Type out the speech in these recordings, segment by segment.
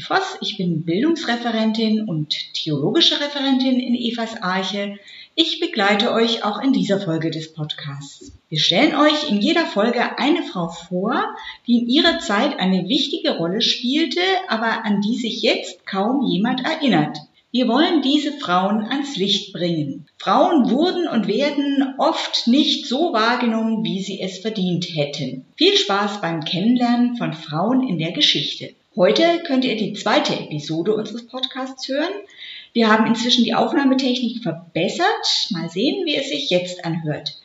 Voss. Ich bin Bildungsreferentin und theologische Referentin in Evas Arche. Ich begleite euch auch in dieser Folge des Podcasts. Wir stellen euch in jeder Folge eine Frau vor, die in ihrer Zeit eine wichtige Rolle spielte, aber an die sich jetzt kaum jemand erinnert. Wir wollen diese Frauen ans Licht bringen. Frauen wurden und werden oft nicht so wahrgenommen, wie sie es verdient hätten. Viel Spaß beim Kennenlernen von Frauen in der Geschichte. Heute könnt ihr die zweite Episode unseres Podcasts hören. Wir haben inzwischen die Aufnahmetechnik verbessert. Mal sehen, wie es sich jetzt anhört.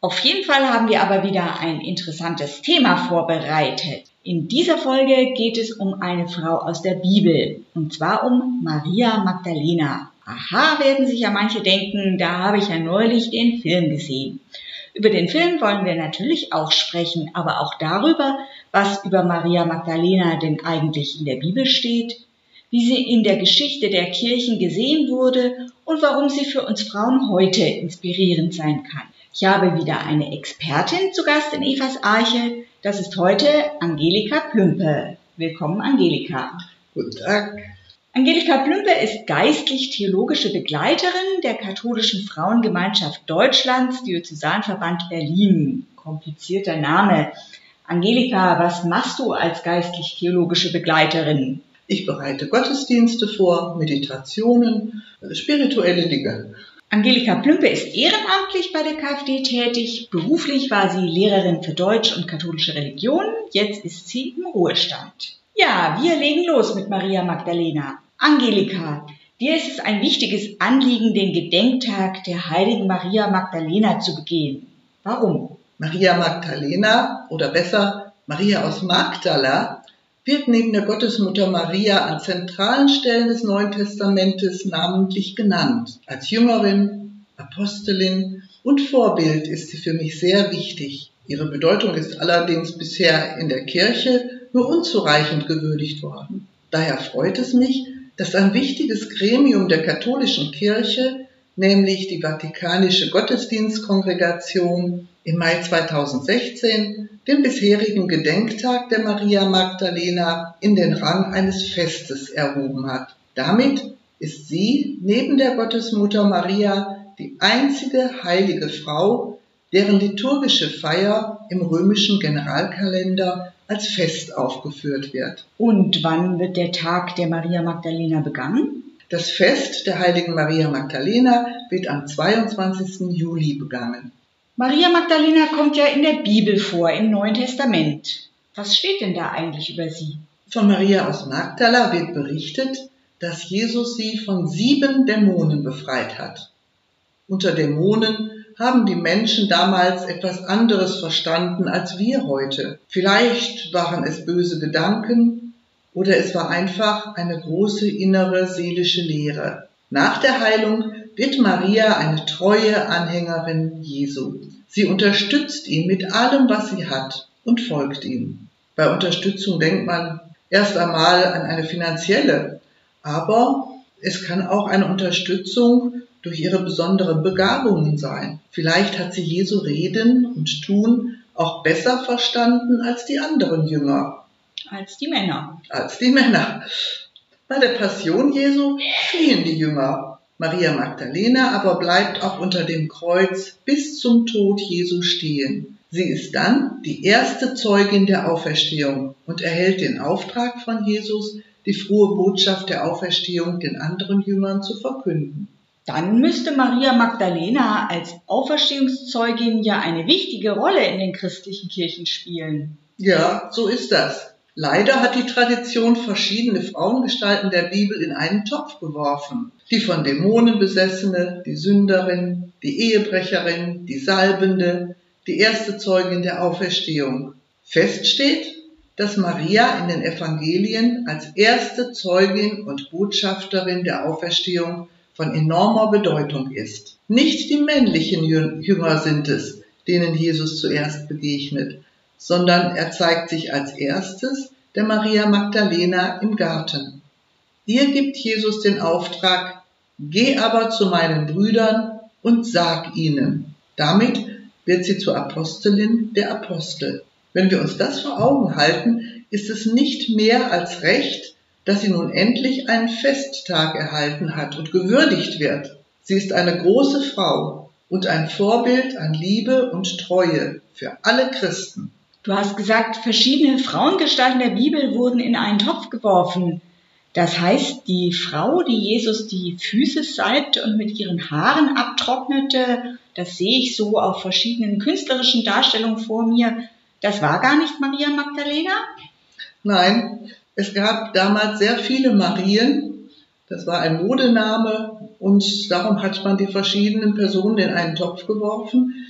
Auf jeden Fall haben wir aber wieder ein interessantes Thema vorbereitet. In dieser Folge geht es um eine Frau aus der Bibel, und zwar um Maria Magdalena. Aha, werden sich ja manche denken, da habe ich ja neulich den Film gesehen. Über den Film wollen wir natürlich auch sprechen, aber auch darüber, was über Maria Magdalena denn eigentlich in der Bibel steht, wie sie in der Geschichte der Kirchen gesehen wurde und warum sie für uns Frauen heute inspirierend sein kann. Ich habe wieder eine Expertin zu Gast in Evas Arche. Das ist heute Angelika Plümpe. Willkommen, Angelika. Guten Tag. Angelika Plümpe ist geistlich-theologische Begleiterin der katholischen Frauengemeinschaft Deutschlands, Diözesanverband Berlin. Komplizierter Name. Angelika, was machst du als geistlich-theologische Begleiterin? Ich bereite Gottesdienste vor, Meditationen, spirituelle Dinge. Angelika Plümpe ist ehrenamtlich bei der KfD tätig. Beruflich war sie Lehrerin für Deutsch und katholische Religion. Jetzt ist sie im Ruhestand. Ja, wir legen los mit Maria Magdalena. Angelika, dir ist es ein wichtiges Anliegen, den Gedenktag der heiligen Maria Magdalena zu begehen. Warum? Maria Magdalena oder besser Maria aus Magdala wird neben der Gottesmutter Maria an zentralen Stellen des Neuen Testamentes namentlich genannt. Als Jüngerin, Apostelin und Vorbild ist sie für mich sehr wichtig. Ihre Bedeutung ist allerdings bisher in der Kirche nur unzureichend gewürdigt worden. Daher freut es mich, dass ein wichtiges Gremium der katholischen Kirche, nämlich die Vatikanische Gottesdienstkongregation, im Mai 2016 den bisherigen Gedenktag der Maria Magdalena in den Rang eines Festes erhoben hat. Damit ist sie neben der Gottesmutter Maria die einzige heilige Frau, deren liturgische Feier im römischen Generalkalender als Fest aufgeführt wird. Und wann wird der Tag der Maria Magdalena begangen? Das Fest der heiligen Maria Magdalena wird am 22. Juli begangen. Maria Magdalena kommt ja in der Bibel vor, im Neuen Testament. Was steht denn da eigentlich über sie? Von Maria aus Magdala wird berichtet, dass Jesus sie von sieben Dämonen befreit hat. Unter Dämonen haben die Menschen damals etwas anderes verstanden als wir heute. Vielleicht waren es böse Gedanken oder es war einfach eine große innere seelische Lehre. Nach der Heilung wird Maria eine treue Anhängerin Jesu. Sie unterstützt ihn mit allem, was sie hat und folgt ihm. Bei Unterstützung denkt man erst einmal an eine finanzielle, aber es kann auch eine Unterstützung durch ihre besonderen Begabungen sein. Vielleicht hat sie Jesu Reden und Tun auch besser verstanden als die anderen Jünger. Als die Männer. Als die Männer. Bei der Passion Jesu fliehen die Jünger. Maria Magdalena aber bleibt auch unter dem Kreuz bis zum Tod Jesu stehen. Sie ist dann die erste Zeugin der Auferstehung und erhält den Auftrag von Jesus, die frohe Botschaft der Auferstehung den anderen Jüngern zu verkünden. Dann müsste Maria Magdalena als Auferstehungszeugin ja eine wichtige Rolle in den christlichen Kirchen spielen. Ja, so ist das. Leider hat die Tradition verschiedene Frauengestalten der Bibel in einen Topf geworfen. Die von Dämonen besessene, die Sünderin, die Ehebrecherin, die Salbende, die erste Zeugin der Auferstehung. Fest steht, dass Maria in den Evangelien als erste Zeugin und Botschafterin der Auferstehung von enormer Bedeutung ist. Nicht die männlichen Jünger sind es, denen Jesus zuerst begegnet, sondern er zeigt sich als erstes der Maria Magdalena im Garten. Ihr gibt Jesus den Auftrag, geh aber zu meinen Brüdern und sag ihnen. Damit wird sie zur Apostelin der Apostel. Wenn wir uns das vor Augen halten, ist es nicht mehr als recht, dass sie nun endlich einen Festtag erhalten hat und gewürdigt wird. Sie ist eine große Frau und ein Vorbild an Liebe und Treue für alle Christen. Du hast gesagt, verschiedene Frauengestalten der Bibel wurden in einen Topf geworfen. Das heißt, die Frau, die Jesus die Füße salbte und mit ihren Haaren abtrocknete, das sehe ich so auf verschiedenen künstlerischen Darstellungen vor mir, das war gar nicht Maria Magdalena? Nein, es gab damals sehr viele Marien. Das war ein Modename und darum hat man die verschiedenen Personen in einen Topf geworfen.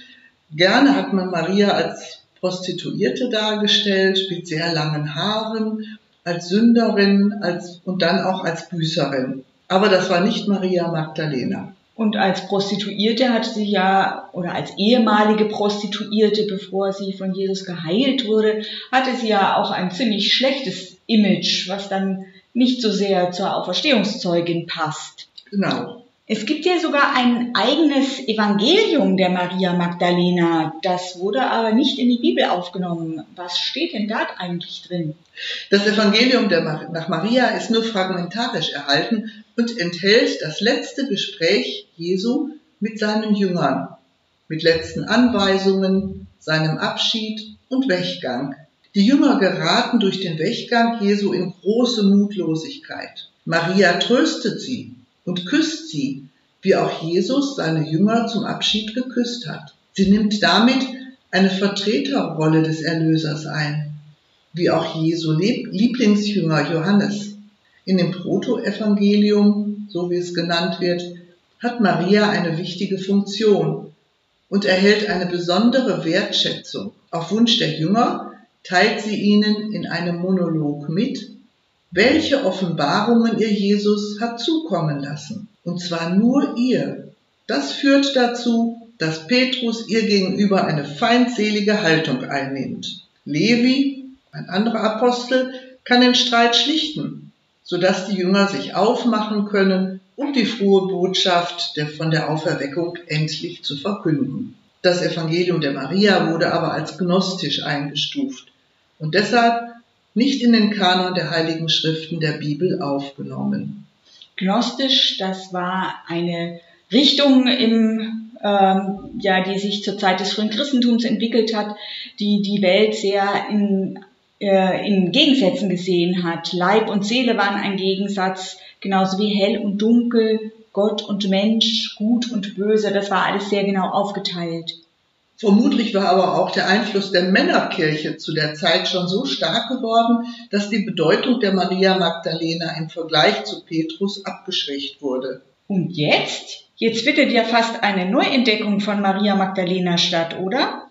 Gerne hat man Maria als Prostituierte dargestellt, mit sehr langen Haaren, als Sünderin als, und dann auch als Büßerin. Aber das war nicht Maria Magdalena. Und als Prostituierte hatte sie ja, oder als ehemalige Prostituierte, bevor sie von Jesus geheilt wurde, hatte sie ja auch ein ziemlich schlechtes Image, was dann nicht so sehr zur Auferstehungszeugin passt. Genau. Es gibt ja sogar ein eigenes Evangelium der Maria Magdalena. Das wurde aber nicht in die Bibel aufgenommen. Was steht denn da eigentlich drin? Das Evangelium der, nach Maria ist nur fragmentarisch erhalten und enthält das letzte Gespräch Jesu mit seinen Jüngern, mit letzten Anweisungen, seinem Abschied und Weggang. Die Jünger geraten durch den Weggang Jesu in große Mutlosigkeit. Maria tröstet sie und küsst sie, wie auch Jesus seine Jünger zum Abschied geküsst hat. Sie nimmt damit eine Vertreterrolle des Erlösers ein, wie auch Jesu Lieblingsjünger Johannes. In dem Protoevangelium, so wie es genannt wird, hat Maria eine wichtige Funktion und erhält eine besondere Wertschätzung. Auf Wunsch der Jünger teilt sie ihnen in einem Monolog mit, welche Offenbarungen ihr Jesus hat zukommen lassen. Und zwar nur ihr. Das führt dazu, dass Petrus ihr gegenüber eine feindselige Haltung einnimmt. Levi, ein anderer Apostel, kann den Streit schlichten, sodass die Jünger sich aufmachen können, um die frohe Botschaft von der Auferweckung endlich zu verkünden. Das Evangelium der Maria wurde aber als gnostisch eingestuft und deshalb nicht in den Kanon der Heiligen Schriften der Bibel aufgenommen. Gnostisch, das war eine Richtung im, ähm, ja, die sich zur Zeit des frühen Christentums entwickelt hat, die die Welt sehr in, äh, in Gegensätzen gesehen hat. Leib und Seele waren ein Gegensatz, genauso wie hell und dunkel, Gott und Mensch, gut und böse, das war alles sehr genau aufgeteilt. Vermutlich war aber auch der Einfluss der Männerkirche zu der Zeit schon so stark geworden, dass die Bedeutung der Maria Magdalena im Vergleich zu Petrus abgeschwächt wurde. Und jetzt? Jetzt findet ja fast eine Neuentdeckung von Maria Magdalena statt, oder?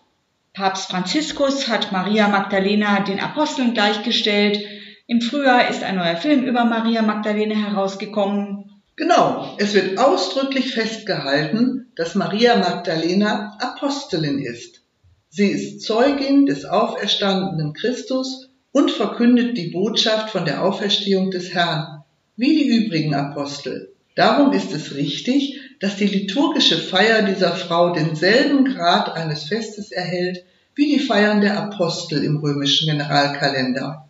Papst Franziskus hat Maria Magdalena den Aposteln gleichgestellt. Im Frühjahr ist ein neuer Film über Maria Magdalena herausgekommen. Genau, es wird ausdrücklich festgehalten, dass Maria Magdalena Apostelin ist. Sie ist Zeugin des auferstandenen Christus und verkündet die Botschaft von der Auferstehung des Herrn, wie die übrigen Apostel. Darum ist es richtig, dass die liturgische Feier dieser Frau denselben Grad eines Festes erhält wie die Feiern der Apostel im römischen Generalkalender.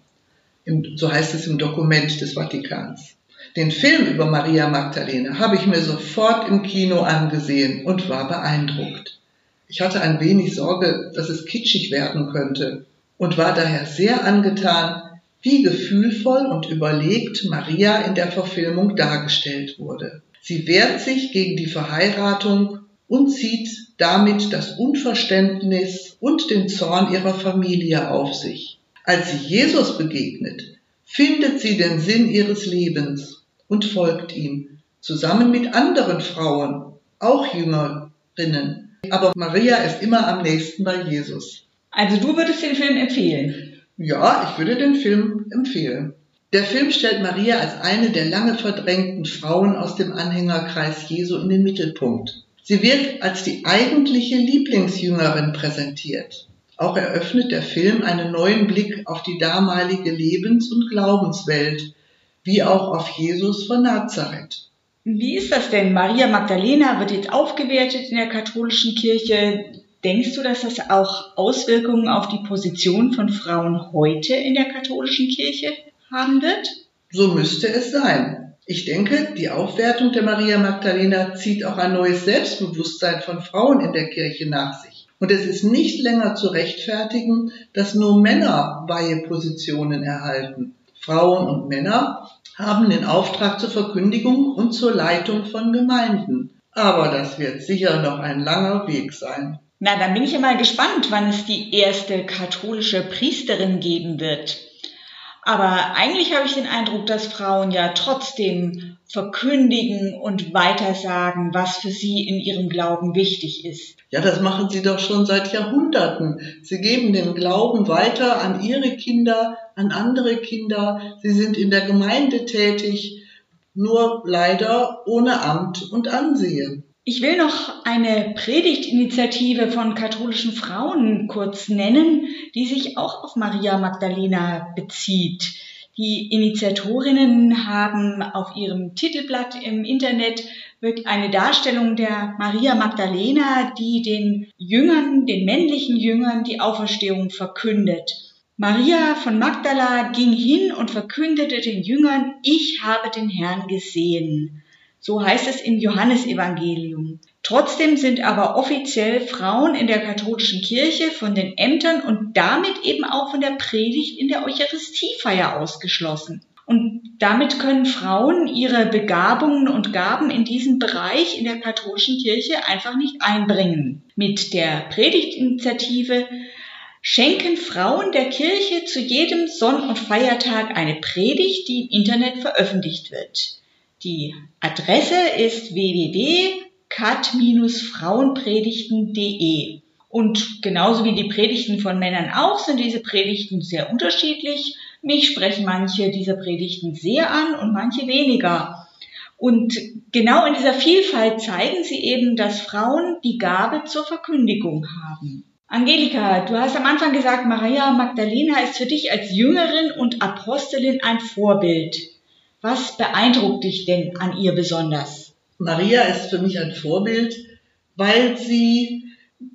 So heißt es im Dokument des Vatikans. Den Film über Maria Magdalena habe ich mir sofort im Kino angesehen und war beeindruckt. Ich hatte ein wenig Sorge, dass es kitschig werden könnte und war daher sehr angetan, wie gefühlvoll und überlegt Maria in der Verfilmung dargestellt wurde. Sie wehrt sich gegen die Verheiratung und zieht damit das Unverständnis und den Zorn ihrer Familie auf sich. Als sie Jesus begegnet, findet sie den Sinn ihres Lebens und folgt ihm, zusammen mit anderen Frauen, auch Jüngerinnen. Aber Maria ist immer am nächsten bei Jesus. Also du würdest den Film empfehlen? Ja, ich würde den Film empfehlen. Der Film stellt Maria als eine der lange verdrängten Frauen aus dem Anhängerkreis Jesu in den Mittelpunkt. Sie wird als die eigentliche Lieblingsjüngerin präsentiert. Auch eröffnet der Film einen neuen Blick auf die damalige Lebens- und Glaubenswelt wie auch auf Jesus von Nazareth. Wie ist das denn? Maria Magdalena wird jetzt aufgewertet in der katholischen Kirche. Denkst du, dass das auch Auswirkungen auf die Position von Frauen heute in der katholischen Kirche haben wird? So müsste es sein. Ich denke, die Aufwertung der Maria Magdalena zieht auch ein neues Selbstbewusstsein von Frauen in der Kirche nach sich. Und es ist nicht länger zu rechtfertigen, dass nur Männer Weihepositionen erhalten. Frauen und Männer haben den Auftrag zur Verkündigung und zur Leitung von Gemeinden. Aber das wird sicher noch ein langer Weg sein. Na, dann bin ich ja mal gespannt, wann es die erste katholische Priesterin geben wird. Aber eigentlich habe ich den Eindruck, dass Frauen ja trotzdem verkündigen und weitersagen, was für sie in ihrem Glauben wichtig ist. Ja, das machen sie doch schon seit Jahrhunderten. Sie geben den Glauben weiter an ihre Kinder, an andere Kinder. Sie sind in der Gemeinde tätig, nur leider ohne Amt und Ansehen. Ich will noch eine Predigtinitiative von katholischen Frauen kurz nennen, die sich auch auf Maria Magdalena bezieht. Die Initiatorinnen haben auf ihrem Titelblatt im Internet eine Darstellung der Maria Magdalena, die den Jüngern, den männlichen Jüngern die Auferstehung verkündet. Maria von Magdala ging hin und verkündete den Jüngern, ich habe den Herrn gesehen. So heißt es im Johannesevangelium. Trotzdem sind aber offiziell Frauen in der katholischen Kirche von den Ämtern und damit eben auch von der Predigt in der Eucharistiefeier ausgeschlossen. Und damit können Frauen ihre Begabungen und Gaben in diesem Bereich in der katholischen Kirche einfach nicht einbringen. Mit der Predigtinitiative schenken Frauen der Kirche zu jedem Sonn- und Feiertag eine Predigt, die im Internet veröffentlicht wird. Die Adresse ist www.kat-frauenpredigten.de. Und genauso wie die Predigten von Männern auch, sind diese Predigten sehr unterschiedlich. Mich sprechen manche dieser Predigten sehr an und manche weniger. Und genau in dieser Vielfalt zeigen sie eben, dass Frauen die Gabe zur Verkündigung haben. Angelika, du hast am Anfang gesagt, Maria Magdalena ist für dich als Jüngerin und Apostelin ein Vorbild. Was beeindruckt dich denn an ihr besonders? Maria ist für mich ein Vorbild, weil sie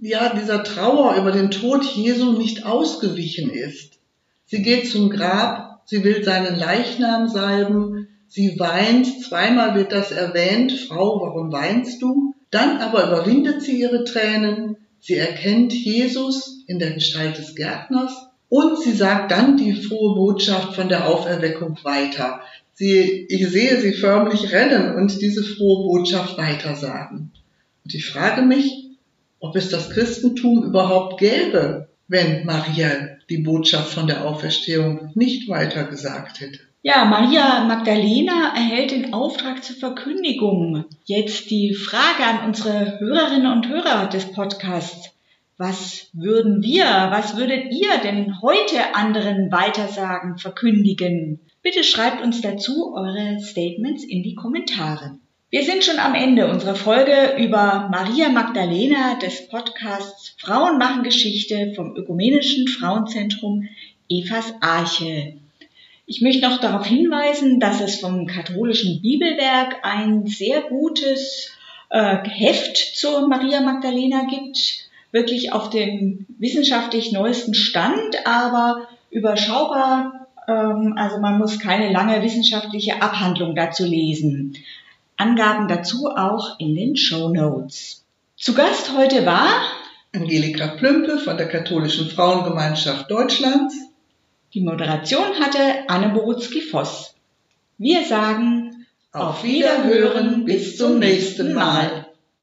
ja dieser Trauer über den Tod Jesu nicht ausgewichen ist. Sie geht zum Grab, sie will seinen Leichnam salben, sie weint, zweimal wird das erwähnt, Frau, warum weinst du? Dann aber überwindet sie ihre Tränen, sie erkennt Jesus in der Gestalt des Gärtners und sie sagt dann die frohe Botschaft von der Auferweckung weiter. Sie, ich sehe sie förmlich rennen und diese frohe Botschaft weitersagen. Und ich frage mich, ob es das Christentum überhaupt gäbe, wenn Maria die Botschaft von der Auferstehung nicht weitergesagt hätte. Ja, Maria Magdalena erhält den Auftrag zur Verkündigung. Jetzt die Frage an unsere Hörerinnen und Hörer des Podcasts. Was würden wir, was würdet ihr denn heute anderen weitersagen, verkündigen? Bitte schreibt uns dazu eure Statements in die Kommentare. Wir sind schon am Ende unserer Folge über Maria Magdalena des Podcasts Frauen machen Geschichte vom Ökumenischen Frauenzentrum Evas Arche. Ich möchte noch darauf hinweisen, dass es vom katholischen Bibelwerk ein sehr gutes äh, Heft zur Maria Magdalena gibt, wirklich auf dem wissenschaftlich neuesten Stand, aber überschaubar ähm, also man muss keine lange wissenschaftliche Abhandlung dazu lesen. Angaben dazu auch in den Show Notes. Zu Gast heute war Angelika Plümpe von der Katholischen Frauengemeinschaft Deutschlands. Die Moderation hatte Anne Borutzki-Voss. Wir sagen auf Wiederhören bis zum nächsten Mal.